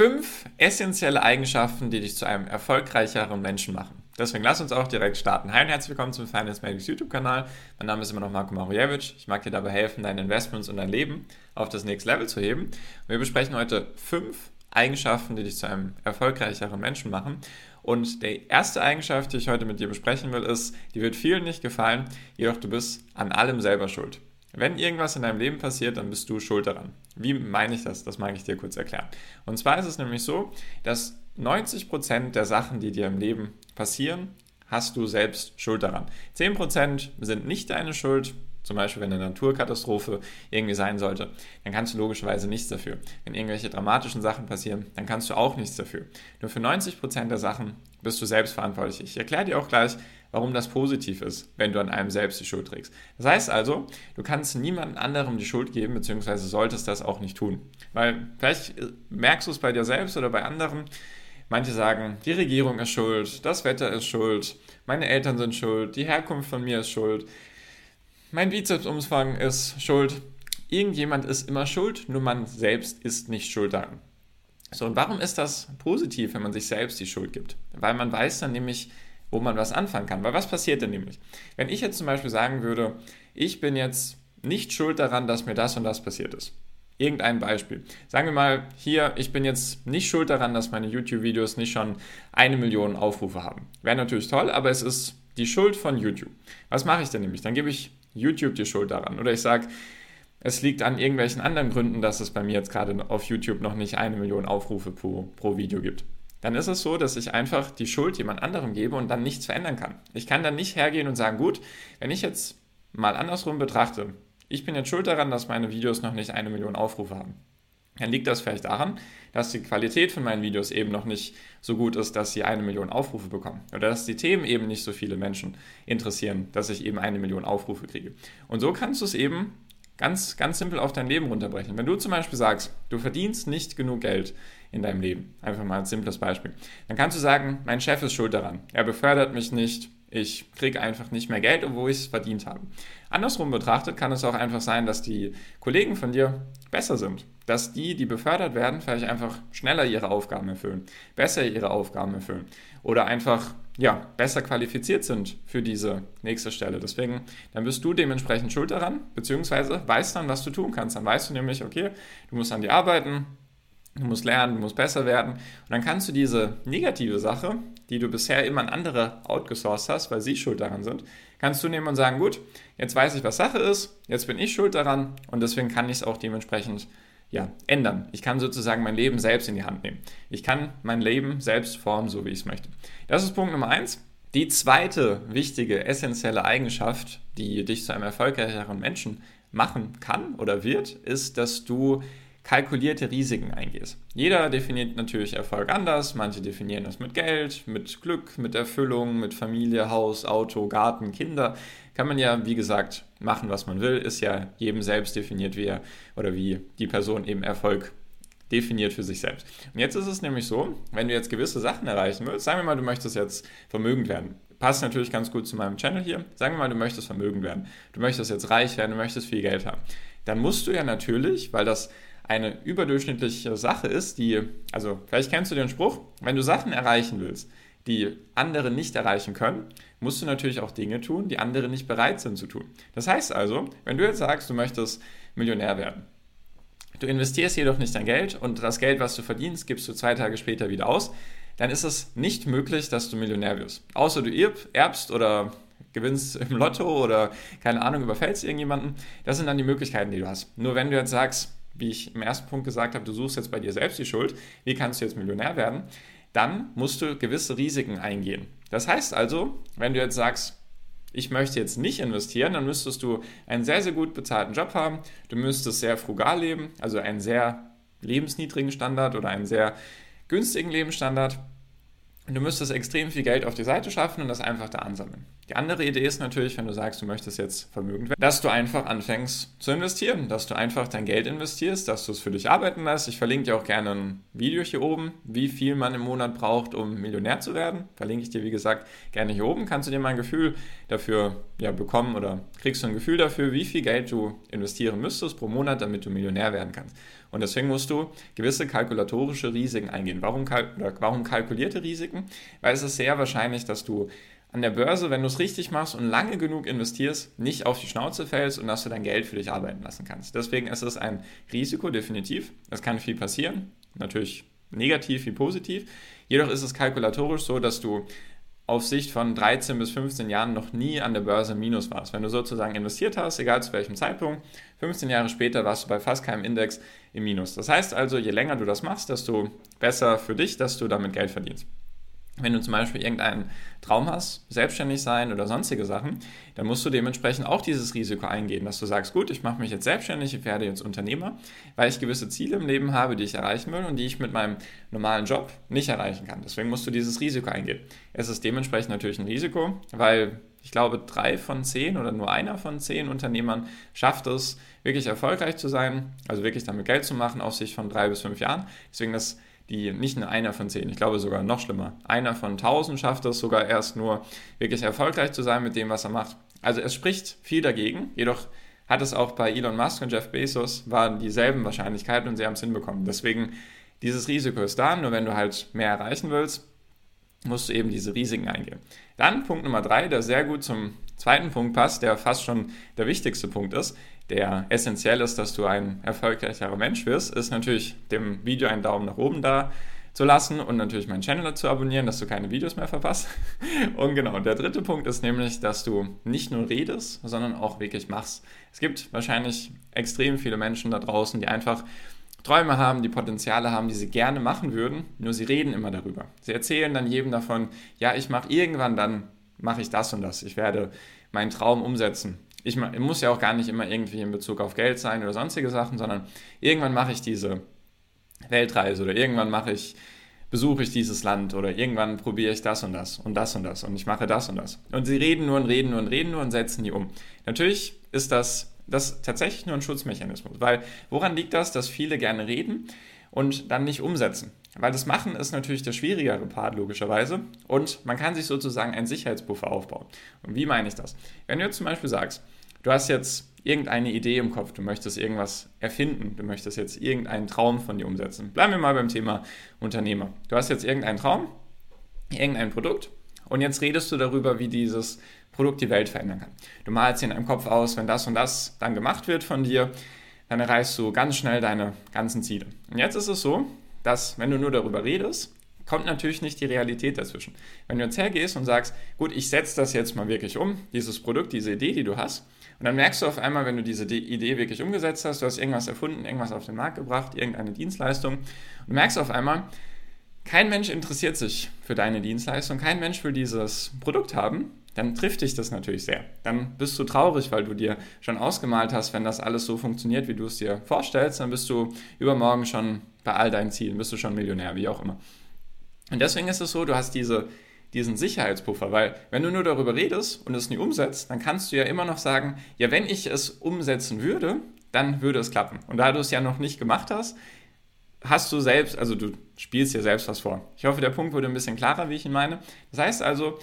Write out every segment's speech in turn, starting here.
Fünf essentielle Eigenschaften, die dich zu einem erfolgreicheren Menschen machen. Deswegen lass uns auch direkt starten. Hi und herzlich willkommen zum Finance Medics YouTube-Kanal. Mein Name ist immer noch Marco Marujewicz. Ich mag dir dabei helfen, deine Investments und dein Leben auf das nächste Level zu heben. Und wir besprechen heute fünf Eigenschaften, die dich zu einem erfolgreicheren Menschen machen. Und die erste Eigenschaft, die ich heute mit dir besprechen will, ist, die wird vielen nicht gefallen, jedoch du bist an allem selber schuld. Wenn irgendwas in deinem Leben passiert, dann bist du schuld daran. Wie meine ich das? Das mag ich dir kurz erklären. Und zwar ist es nämlich so, dass 90% der Sachen, die dir im Leben passieren, hast du selbst Schuld daran. 10% sind nicht deine Schuld, zum Beispiel wenn eine Naturkatastrophe irgendwie sein sollte, dann kannst du logischerweise nichts dafür. Wenn irgendwelche dramatischen Sachen passieren, dann kannst du auch nichts dafür. Nur für 90% der Sachen bist du selbst verantwortlich. Ich erkläre dir auch gleich, warum das positiv ist, wenn du an einem selbst die Schuld trägst. Das heißt also, du kannst niemand anderem die Schuld geben, beziehungsweise solltest das auch nicht tun. Weil vielleicht merkst du es bei dir selbst oder bei anderen. Manche sagen, die Regierung ist schuld, das Wetter ist schuld, meine Eltern sind schuld, die Herkunft von mir ist schuld, mein Bizepsumfang ist schuld. Irgendjemand ist immer schuld, nur man selbst ist nicht schuld daran. So, und warum ist das positiv, wenn man sich selbst die Schuld gibt? Weil man weiß dann nämlich, wo man was anfangen kann. Weil was passiert denn nämlich? Wenn ich jetzt zum Beispiel sagen würde, ich bin jetzt nicht schuld daran, dass mir das und das passiert ist. Irgendein Beispiel. Sagen wir mal hier, ich bin jetzt nicht schuld daran, dass meine YouTube-Videos nicht schon eine Million Aufrufe haben. Wäre natürlich toll, aber es ist die Schuld von YouTube. Was mache ich denn nämlich? Dann gebe ich YouTube die Schuld daran. Oder ich sage, es liegt an irgendwelchen anderen Gründen, dass es bei mir jetzt gerade auf YouTube noch nicht eine Million Aufrufe pro, pro Video gibt dann ist es so, dass ich einfach die Schuld jemand anderem gebe und dann nichts verändern kann. Ich kann dann nicht hergehen und sagen, gut, wenn ich jetzt mal andersrum betrachte, ich bin jetzt schuld daran, dass meine Videos noch nicht eine Million Aufrufe haben. Dann liegt das vielleicht daran, dass die Qualität von meinen Videos eben noch nicht so gut ist, dass sie eine Million Aufrufe bekommen. Oder dass die Themen eben nicht so viele Menschen interessieren, dass ich eben eine Million Aufrufe kriege. Und so kannst du es eben ganz, ganz simpel auf dein Leben runterbrechen. Wenn du zum Beispiel sagst, du verdienst nicht genug Geld, in deinem Leben. Einfach mal ein simples Beispiel. Dann kannst du sagen, mein Chef ist schuld daran. Er befördert mich nicht. Ich kriege einfach nicht mehr Geld, obwohl ich es verdient habe. Andersrum betrachtet kann es auch einfach sein, dass die Kollegen von dir besser sind. Dass die, die befördert werden, vielleicht einfach schneller ihre Aufgaben erfüllen, besser ihre Aufgaben erfüllen oder einfach ja, besser qualifiziert sind für diese nächste Stelle. Deswegen, dann bist du dementsprechend schuld daran, beziehungsweise weißt dann, was du tun kannst. Dann weißt du nämlich, okay, du musst an dir arbeiten, Du musst lernen, du musst besser werden. Und dann kannst du diese negative Sache, die du bisher immer an andere outgesourced hast, weil sie schuld daran sind, kannst du nehmen und sagen, gut, jetzt weiß ich, was Sache ist, jetzt bin ich schuld daran und deswegen kann ich es auch dementsprechend ja, ändern. Ich kann sozusagen mein Leben selbst in die Hand nehmen. Ich kann mein Leben selbst formen, so wie ich es möchte. Das ist Punkt Nummer eins. Die zweite wichtige, essentielle Eigenschaft, die dich zu einem erfolgreicheren Menschen machen kann oder wird, ist, dass du kalkulierte Risiken eingehst. Jeder definiert natürlich Erfolg anders. Manche definieren das mit Geld, mit Glück, mit Erfüllung, mit Familie, Haus, Auto, Garten, Kinder. Kann man ja, wie gesagt, machen, was man will. Ist ja jedem selbst definiert, wie er oder wie die Person eben Erfolg definiert für sich selbst. Und jetzt ist es nämlich so, wenn du jetzt gewisse Sachen erreichen willst, sagen wir mal, du möchtest jetzt vermögend werden. Passt natürlich ganz gut zu meinem Channel hier. Sagen wir mal, du möchtest vermögend werden. Du möchtest jetzt reich werden, du möchtest viel Geld haben. Dann musst du ja natürlich, weil das eine überdurchschnittliche Sache ist, die, also vielleicht kennst du den Spruch, wenn du Sachen erreichen willst, die andere nicht erreichen können, musst du natürlich auch Dinge tun, die andere nicht bereit sind zu tun. Das heißt also, wenn du jetzt sagst, du möchtest Millionär werden, du investierst jedoch nicht dein Geld und das Geld, was du verdienst, gibst du zwei Tage später wieder aus, dann ist es nicht möglich, dass du Millionär wirst. Außer du erbst oder gewinnst im Lotto oder keine Ahnung, überfällst irgendjemanden. Das sind dann die Möglichkeiten, die du hast. Nur wenn du jetzt sagst, wie ich im ersten Punkt gesagt habe, du suchst jetzt bei dir selbst die Schuld, wie kannst du jetzt Millionär werden, dann musst du gewisse Risiken eingehen. Das heißt also, wenn du jetzt sagst, ich möchte jetzt nicht investieren, dann müsstest du einen sehr, sehr gut bezahlten Job haben, du müsstest sehr frugal leben, also einen sehr lebensniedrigen Standard oder einen sehr günstigen Lebensstandard. Du müsstest extrem viel Geld auf die Seite schaffen und das einfach da ansammeln. Die andere Idee ist natürlich, wenn du sagst, du möchtest jetzt vermögend werden, dass du einfach anfängst zu investieren, dass du einfach dein Geld investierst, dass du es für dich arbeiten lässt. Ich verlinke dir auch gerne ein Video hier oben, wie viel man im Monat braucht, um Millionär zu werden. Verlinke ich dir, wie gesagt, gerne hier oben. Kannst du dir mal ein Gefühl dafür ja, bekommen oder kriegst du ein Gefühl dafür, wie viel Geld du investieren müsstest pro Monat, damit du Millionär werden kannst. Und deswegen musst du gewisse kalkulatorische Risiken eingehen. Warum, kalk warum kalkulierte Risiken? Weil es ist sehr wahrscheinlich, dass du an der Börse, wenn du es richtig machst und lange genug investierst, nicht auf die Schnauze fällst und dass du dein Geld für dich arbeiten lassen kannst. Deswegen ist es ein Risiko, definitiv. Es kann viel passieren, natürlich negativ wie positiv. Jedoch ist es kalkulatorisch so, dass du auf Sicht von 13 bis 15 Jahren noch nie an der Börse minus warst. Wenn du sozusagen investiert hast, egal zu welchem Zeitpunkt, 15 Jahre später warst du bei fast keinem Index im Minus. Das heißt also, je länger du das machst, desto besser für dich, dass du damit Geld verdienst. Wenn du zum Beispiel irgendeinen Traum hast, selbstständig sein oder sonstige Sachen, dann musst du dementsprechend auch dieses Risiko eingehen, dass du sagst, gut, ich mache mich jetzt selbstständig, ich werde jetzt Unternehmer, weil ich gewisse Ziele im Leben habe, die ich erreichen will und die ich mit meinem normalen Job nicht erreichen kann. Deswegen musst du dieses Risiko eingehen. Es ist dementsprechend natürlich ein Risiko, weil ich glaube, drei von zehn oder nur einer von zehn Unternehmern schafft es, wirklich erfolgreich zu sein, also wirklich damit Geld zu machen auf sich von drei bis fünf Jahren. Deswegen das die nicht nur einer von zehn, ich glaube sogar noch schlimmer. Einer von tausend schafft es sogar erst nur wirklich erfolgreich zu sein mit dem, was er macht. Also es spricht viel dagegen, jedoch hat es auch bei Elon Musk und Jeff Bezos waren dieselben Wahrscheinlichkeiten und sie haben es hinbekommen. Deswegen dieses Risiko ist da, nur wenn du halt mehr erreichen willst, musst du eben diese Risiken eingehen. Dann Punkt Nummer drei, der sehr gut zum zweiten Punkt passt, der fast schon der wichtigste Punkt ist, der essentiell ist, dass du ein erfolgreicherer Mensch wirst, ist natürlich dem Video einen Daumen nach oben da zu lassen und natürlich meinen Channel zu abonnieren, dass du keine Videos mehr verpasst. Und genau, der dritte Punkt ist nämlich, dass du nicht nur redest, sondern auch wirklich machst. Es gibt wahrscheinlich extrem viele Menschen da draußen, die einfach Träume haben, die Potenziale haben, die sie gerne machen würden, nur sie reden immer darüber. Sie erzählen dann jedem davon, ja, ich mache irgendwann dann, mache ich das und das. Ich werde meinen Traum umsetzen ich muss ja auch gar nicht immer irgendwie in Bezug auf Geld sein oder sonstige Sachen, sondern irgendwann mache ich diese Weltreise oder irgendwann mache ich, besuche ich dieses Land oder irgendwann probiere ich das und das und das und das und ich mache das und das. Und sie reden nur und reden nur und reden nur und setzen die um. Natürlich ist das, das tatsächlich nur ein Schutzmechanismus, weil woran liegt das, dass viele gerne reden und dann nicht umsetzen? Weil das Machen ist natürlich der schwierigere Part, logischerweise. Und man kann sich sozusagen einen Sicherheitspuffer aufbauen. Und wie meine ich das? Wenn du jetzt zum Beispiel sagst, du hast jetzt irgendeine Idee im Kopf, du möchtest irgendwas erfinden, du möchtest jetzt irgendeinen Traum von dir umsetzen. Bleiben wir mal beim Thema Unternehmer. Du hast jetzt irgendeinen Traum, irgendein Produkt und jetzt redest du darüber, wie dieses Produkt die Welt verändern kann. Du malst dir in deinem Kopf aus, wenn das und das dann gemacht wird von dir, dann erreichst du ganz schnell deine ganzen Ziele. Und jetzt ist es so, dass wenn du nur darüber redest, kommt natürlich nicht die Realität dazwischen. Wenn du jetzt hergehst und sagst, gut, ich setze das jetzt mal wirklich um, dieses Produkt, diese Idee, die du hast, und dann merkst du auf einmal, wenn du diese Idee wirklich umgesetzt hast, du hast irgendwas erfunden, irgendwas auf den Markt gebracht, irgendeine Dienstleistung, und merkst auf einmal, kein Mensch interessiert sich für deine Dienstleistung, kein Mensch will dieses Produkt haben, dann trifft dich das natürlich sehr. Dann bist du traurig, weil du dir schon ausgemalt hast, wenn das alles so funktioniert, wie du es dir vorstellst, dann bist du übermorgen schon bei all deinen Zielen, bist du schon Millionär, wie auch immer. Und deswegen ist es so, du hast diese, diesen Sicherheitspuffer, weil wenn du nur darüber redest und es nie umsetzt, dann kannst du ja immer noch sagen, ja, wenn ich es umsetzen würde, dann würde es klappen. Und da du es ja noch nicht gemacht hast, hast du selbst, also du spielst dir selbst was vor. Ich hoffe, der Punkt wurde ein bisschen klarer, wie ich ihn meine. Das heißt also,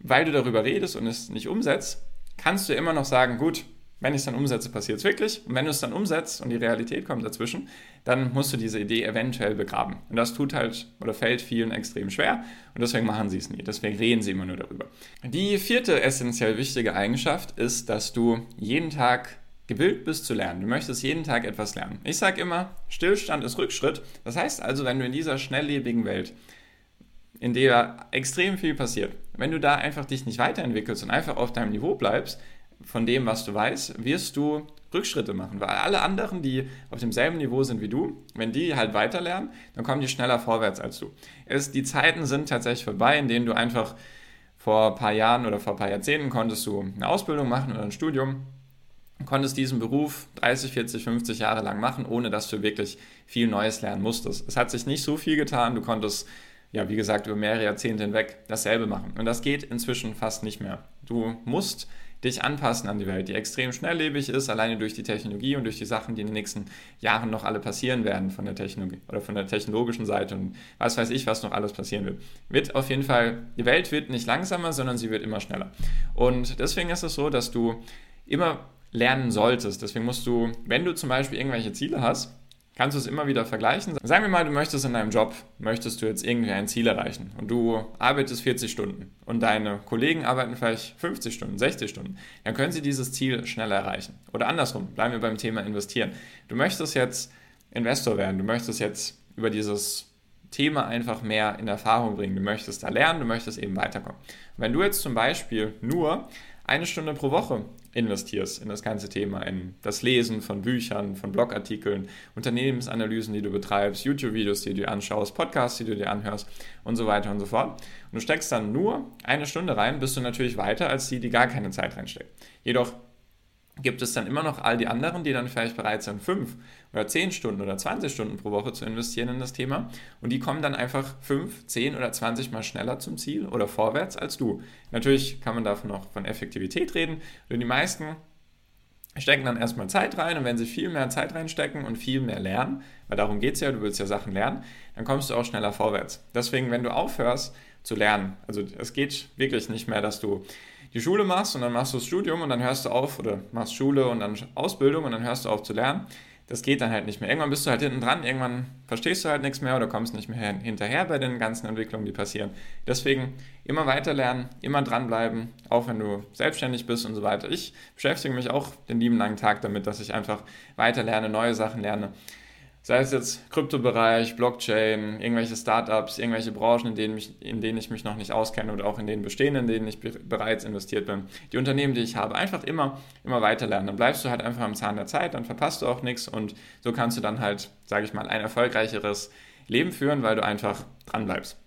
weil du darüber redest und es nicht umsetzt, kannst du immer noch sagen, gut, wenn ich es dann umsetze, passiert es wirklich. Und wenn du es dann umsetzt und die Realität kommt dazwischen, dann musst du diese Idee eventuell begraben. Und das tut halt oder fällt vielen extrem schwer und deswegen machen sie es nie. Deswegen reden sie immer nur darüber. Die vierte essentiell wichtige Eigenschaft ist, dass du jeden Tag gewillt bist zu lernen. Du möchtest jeden Tag etwas lernen. Ich sage immer, Stillstand ist Rückschritt. Das heißt also, wenn du in dieser schnelllebigen Welt, in der extrem viel passiert, wenn du da einfach dich nicht weiterentwickelst und einfach auf deinem Niveau bleibst, von dem, was du weißt, wirst du Rückschritte machen. Weil alle anderen, die auf demselben Niveau sind wie du, wenn die halt weiterlernen, dann kommen die schneller vorwärts als du. Es, die Zeiten sind tatsächlich vorbei, in denen du einfach vor ein paar Jahren oder vor ein paar Jahrzehnten konntest du eine Ausbildung machen oder ein Studium, konntest diesen Beruf 30, 40, 50 Jahre lang machen, ohne dass du wirklich viel Neues lernen musstest. Es hat sich nicht so viel getan, du konntest ja, wie gesagt, über mehrere Jahrzehnte hinweg dasselbe machen. Und das geht inzwischen fast nicht mehr. Du musst dich anpassen an die Welt, die extrem schnelllebig ist, alleine durch die Technologie und durch die Sachen, die in den nächsten Jahren noch alle passieren werden von der Technologie oder von der technologischen Seite und was weiß ich, was noch alles passieren wird. Wird auf jeden Fall, die Welt wird nicht langsamer, sondern sie wird immer schneller. Und deswegen ist es so, dass du immer lernen solltest. Deswegen musst du, wenn du zum Beispiel irgendwelche Ziele hast, kannst du es immer wieder vergleichen. Sagen wir mal, du möchtest in deinem Job, möchtest du jetzt irgendwie ein Ziel erreichen und du arbeitest 40 Stunden und deine Kollegen arbeiten vielleicht 50 Stunden, 60 Stunden, dann können sie dieses Ziel schneller erreichen. Oder andersrum, bleiben wir beim Thema investieren. Du möchtest jetzt Investor werden, du möchtest jetzt über dieses Thema einfach mehr in Erfahrung bringen, du möchtest da lernen, du möchtest eben weiterkommen. Wenn du jetzt zum Beispiel nur eine Stunde pro Woche investierst in das ganze Thema, in das Lesen von Büchern, von Blogartikeln, Unternehmensanalysen, die du betreibst, YouTube-Videos, die du dir anschaust, Podcasts, die du dir anhörst und so weiter und so fort. Und du steckst dann nur eine Stunde rein, bist du natürlich weiter als die, die gar keine Zeit reinstecken. Jedoch gibt es dann immer noch all die anderen, die dann vielleicht bereit sind, fünf oder zehn Stunden oder 20 Stunden pro Woche zu investieren in das Thema. Und die kommen dann einfach fünf, zehn oder 20 Mal schneller zum Ziel oder vorwärts als du. Natürlich kann man davon noch von Effektivität reden. Denn die meisten stecken dann erstmal Zeit rein und wenn sie viel mehr Zeit reinstecken und viel mehr lernen, weil darum geht es ja, du willst ja Sachen lernen, dann kommst du auch schneller vorwärts. Deswegen, wenn du aufhörst zu lernen, also es geht wirklich nicht mehr, dass du die Schule machst und dann machst du das Studium und dann hörst du auf oder machst Schule und dann Ausbildung und dann hörst du auf zu lernen. Das geht dann halt nicht mehr. Irgendwann bist du halt hinten dran, irgendwann verstehst du halt nichts mehr oder kommst nicht mehr hinterher bei den ganzen Entwicklungen, die passieren. Deswegen immer weiter lernen, immer dranbleiben, auch wenn du selbstständig bist und so weiter. Ich beschäftige mich auch den lieben langen Tag damit, dass ich einfach weiter lerne, neue Sachen lerne sei es jetzt Kryptobereich, Blockchain, irgendwelche Startups, irgendwelche Branchen, in denen, mich, in denen ich mich noch nicht auskenne oder auch in den bestehenden, in denen ich bereits investiert bin. Die Unternehmen, die ich habe, einfach immer, immer weiter lernen. Dann bleibst du halt einfach am Zahn der Zeit, dann verpasst du auch nichts und so kannst du dann halt, sage ich mal, ein erfolgreicheres Leben führen, weil du einfach dran bleibst.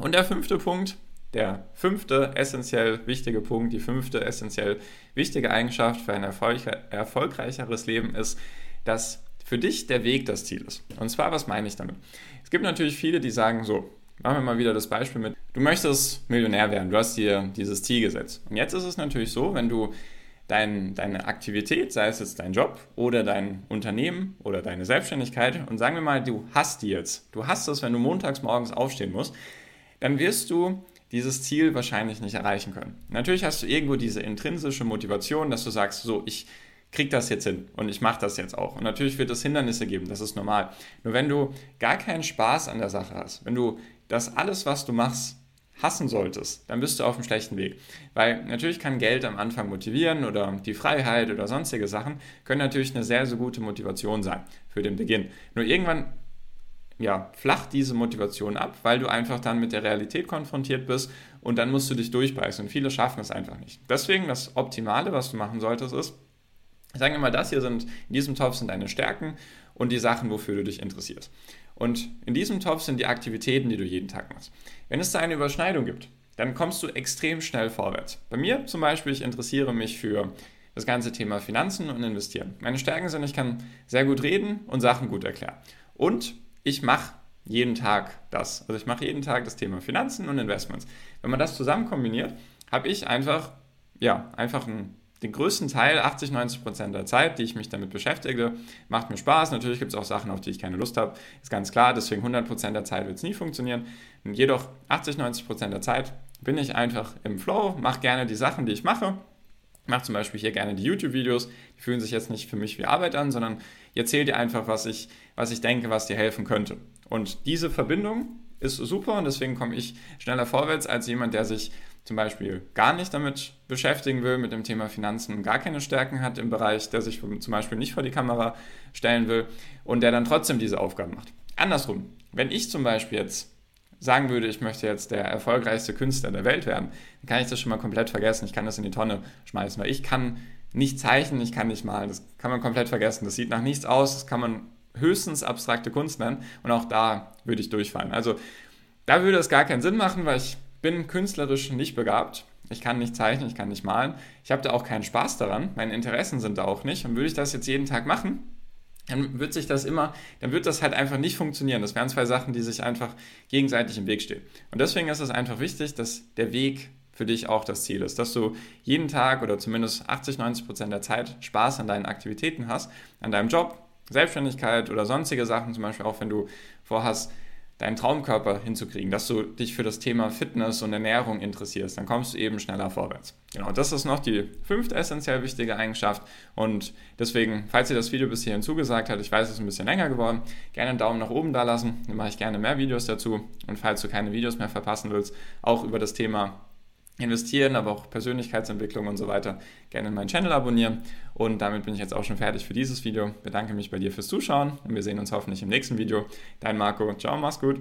Und der fünfte Punkt, der fünfte essentiell wichtige Punkt, die fünfte essentiell wichtige Eigenschaft für ein erfolgreicheres Leben ist, dass für dich der Weg das Ziel ist. Und zwar, was meine ich damit? Es gibt natürlich viele, die sagen so, machen wir mal wieder das Beispiel mit, du möchtest Millionär werden, du hast dir dieses Ziel gesetzt. Und jetzt ist es natürlich so, wenn du dein, deine Aktivität, sei es jetzt dein Job oder dein Unternehmen oder deine Selbstständigkeit, und sagen wir mal, du hast die jetzt, du hast es, wenn du montags morgens aufstehen musst, dann wirst du dieses Ziel wahrscheinlich nicht erreichen können. Natürlich hast du irgendwo diese intrinsische Motivation, dass du sagst, so, ich krieg das jetzt hin und ich mache das jetzt auch. Und natürlich wird es Hindernisse geben, das ist normal. Nur wenn du gar keinen Spaß an der Sache hast, wenn du das alles, was du machst, hassen solltest, dann bist du auf einem schlechten Weg. Weil natürlich kann Geld am Anfang motivieren oder die Freiheit oder sonstige Sachen können natürlich eine sehr, sehr gute Motivation sein für den Beginn. Nur irgendwann ja, flacht diese Motivation ab, weil du einfach dann mit der Realität konfrontiert bist und dann musst du dich durchbeißen und viele schaffen es einfach nicht. Deswegen das Optimale, was du machen solltest, ist, Sagen wir mal, das hier sind, in diesem Topf sind deine Stärken und die Sachen, wofür du dich interessierst. Und in diesem Topf sind die Aktivitäten, die du jeden Tag machst. Wenn es da eine Überschneidung gibt, dann kommst du extrem schnell vorwärts. Bei mir zum Beispiel, ich interessiere mich für das ganze Thema Finanzen und Investieren. Meine Stärken sind, ich kann sehr gut reden und Sachen gut erklären. Und ich mache jeden Tag das. Also ich mache jeden Tag das Thema Finanzen und Investments. Wenn man das zusammen kombiniert, habe ich einfach, ja, einfach ein den größten Teil, 80, 90 Prozent der Zeit, die ich mich damit beschäftige, macht mir Spaß. Natürlich gibt es auch Sachen, auf die ich keine Lust habe, ist ganz klar. Deswegen 100 Prozent der Zeit wird es nie funktionieren. Und jedoch 80, 90 Prozent der Zeit bin ich einfach im Flow, mache gerne die Sachen, die ich mache. Mache zum Beispiel hier gerne die YouTube-Videos. Die fühlen sich jetzt nicht für mich wie Arbeit an, sondern ich erzähle dir einfach, was ich, was ich denke, was dir helfen könnte. Und diese Verbindung ist super und deswegen komme ich schneller vorwärts als jemand, der sich zum Beispiel gar nicht damit beschäftigen will, mit dem Thema Finanzen gar keine Stärken hat im Bereich, der sich zum Beispiel nicht vor die Kamera stellen will und der dann trotzdem diese Aufgaben macht. Andersrum, wenn ich zum Beispiel jetzt sagen würde, ich möchte jetzt der erfolgreichste Künstler der Welt werden, dann kann ich das schon mal komplett vergessen. Ich kann das in die Tonne schmeißen, weil ich kann nicht zeichnen, ich kann nicht malen. Das kann man komplett vergessen. Das sieht nach nichts aus, das kann man höchstens abstrakte Kunst nennen und auch da würde ich durchfallen. Also da würde es gar keinen Sinn machen, weil ich bin künstlerisch nicht begabt. Ich kann nicht zeichnen, ich kann nicht malen. Ich habe da auch keinen Spaß daran. Meine Interessen sind da auch nicht. Und würde ich das jetzt jeden Tag machen, dann wird sich das immer, dann wird das halt einfach nicht funktionieren. Das wären zwei Sachen, die sich einfach gegenseitig im Weg stehen. Und deswegen ist es einfach wichtig, dass der Weg für dich auch das Ziel ist, dass du jeden Tag oder zumindest 80, 90 Prozent der Zeit Spaß an deinen Aktivitäten hast, an deinem Job, Selbstständigkeit oder sonstige Sachen, zum Beispiel auch wenn du vorhast, deinen Traumkörper hinzukriegen, dass du dich für das Thema Fitness und Ernährung interessierst, dann kommst du eben schneller vorwärts. Genau, das ist noch die fünfte essentiell wichtige Eigenschaft. Und deswegen, falls dir das Video bis hierhin zugesagt hat, ich weiß, es ist ein bisschen länger geworden, gerne einen Daumen nach oben da lassen, dann mache ich gerne mehr Videos dazu. Und falls du keine Videos mehr verpassen willst, auch über das Thema investieren, aber auch Persönlichkeitsentwicklung und so weiter, gerne meinen Channel abonnieren. Und damit bin ich jetzt auch schon fertig für dieses Video. Bedanke mich bei dir fürs Zuschauen und wir sehen uns hoffentlich im nächsten Video. Dein Marco. Ciao, mach's gut.